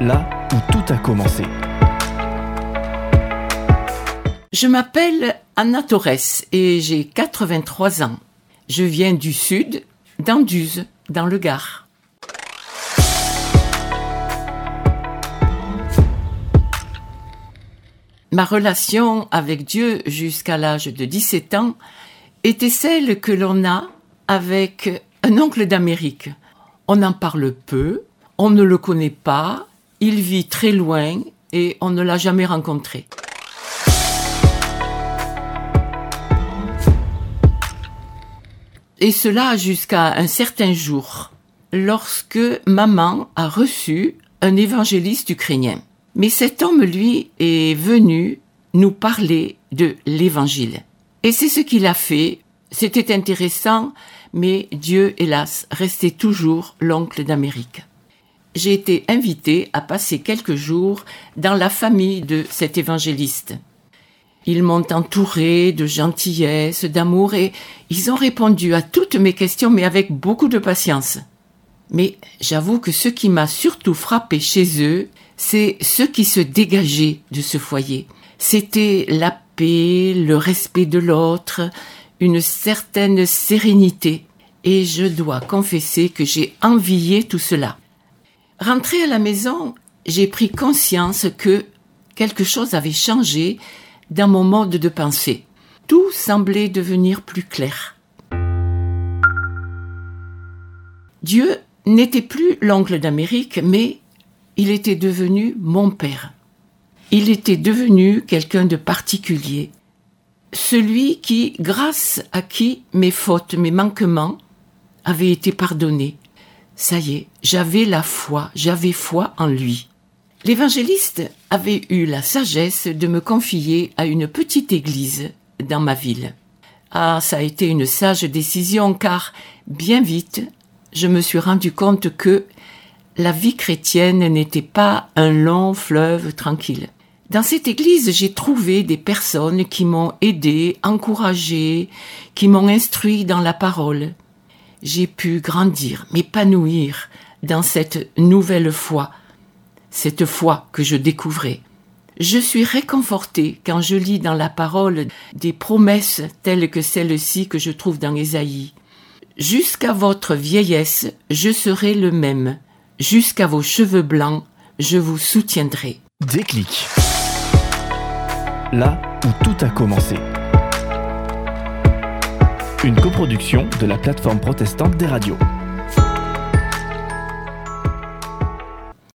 Là où tout a commencé. Je m'appelle Anna Torres et j'ai 83 ans. Je viens du sud, d'Anduze, dans le Gard. Ma relation avec Dieu jusqu'à l'âge de 17 ans était celle que l'on a avec un oncle d'Amérique. On en parle peu, on ne le connaît pas, il vit très loin et on ne l'a jamais rencontré. Et cela jusqu'à un certain jour, lorsque maman a reçu un évangéliste ukrainien. Mais cet homme, lui, est venu nous parler de l'évangile. Et c'est ce qu'il a fait. C'était intéressant, mais Dieu, hélas, restait toujours l'oncle d'Amérique. J'ai été invité à passer quelques jours dans la famille de cet évangéliste. Ils m'ont entouré de gentillesse, d'amour et ils ont répondu à toutes mes questions mais avec beaucoup de patience. Mais j'avoue que ce qui m'a surtout frappé chez eux, c'est ce qui se dégageait de ce foyer. C'était la paix, le respect de l'autre, une certaine sérénité. Et je dois confesser que j'ai envié tout cela. Rentré à la maison, j'ai pris conscience que quelque chose avait changé dans mon mode de pensée. Tout semblait devenir plus clair. Dieu n'était plus l'oncle d'Amérique, mais il était devenu mon père. Il était devenu quelqu'un de particulier, celui qui, grâce à qui mes fautes, mes manquements avaient été pardonnés. Ça y est, j'avais la foi, j'avais foi en lui. L'évangéliste avait eu la sagesse de me confier à une petite église dans ma ville. Ah, ça a été une sage décision car, bien vite, je me suis rendu compte que la vie chrétienne n'était pas un long fleuve tranquille. Dans cette église, j'ai trouvé des personnes qui m'ont aidé, encouragé, qui m'ont instruit dans la parole. J'ai pu grandir, m'épanouir dans cette nouvelle foi, cette foi que je découvrais. Je suis réconforté quand je lis dans la parole des promesses telles que celles-ci que je trouve dans Ésaïe. Jusqu'à votre vieillesse, je serai le même. Jusqu'à vos cheveux blancs, je vous soutiendrai. Déclic. Là où tout a commencé. Une coproduction de la plateforme protestante des radios.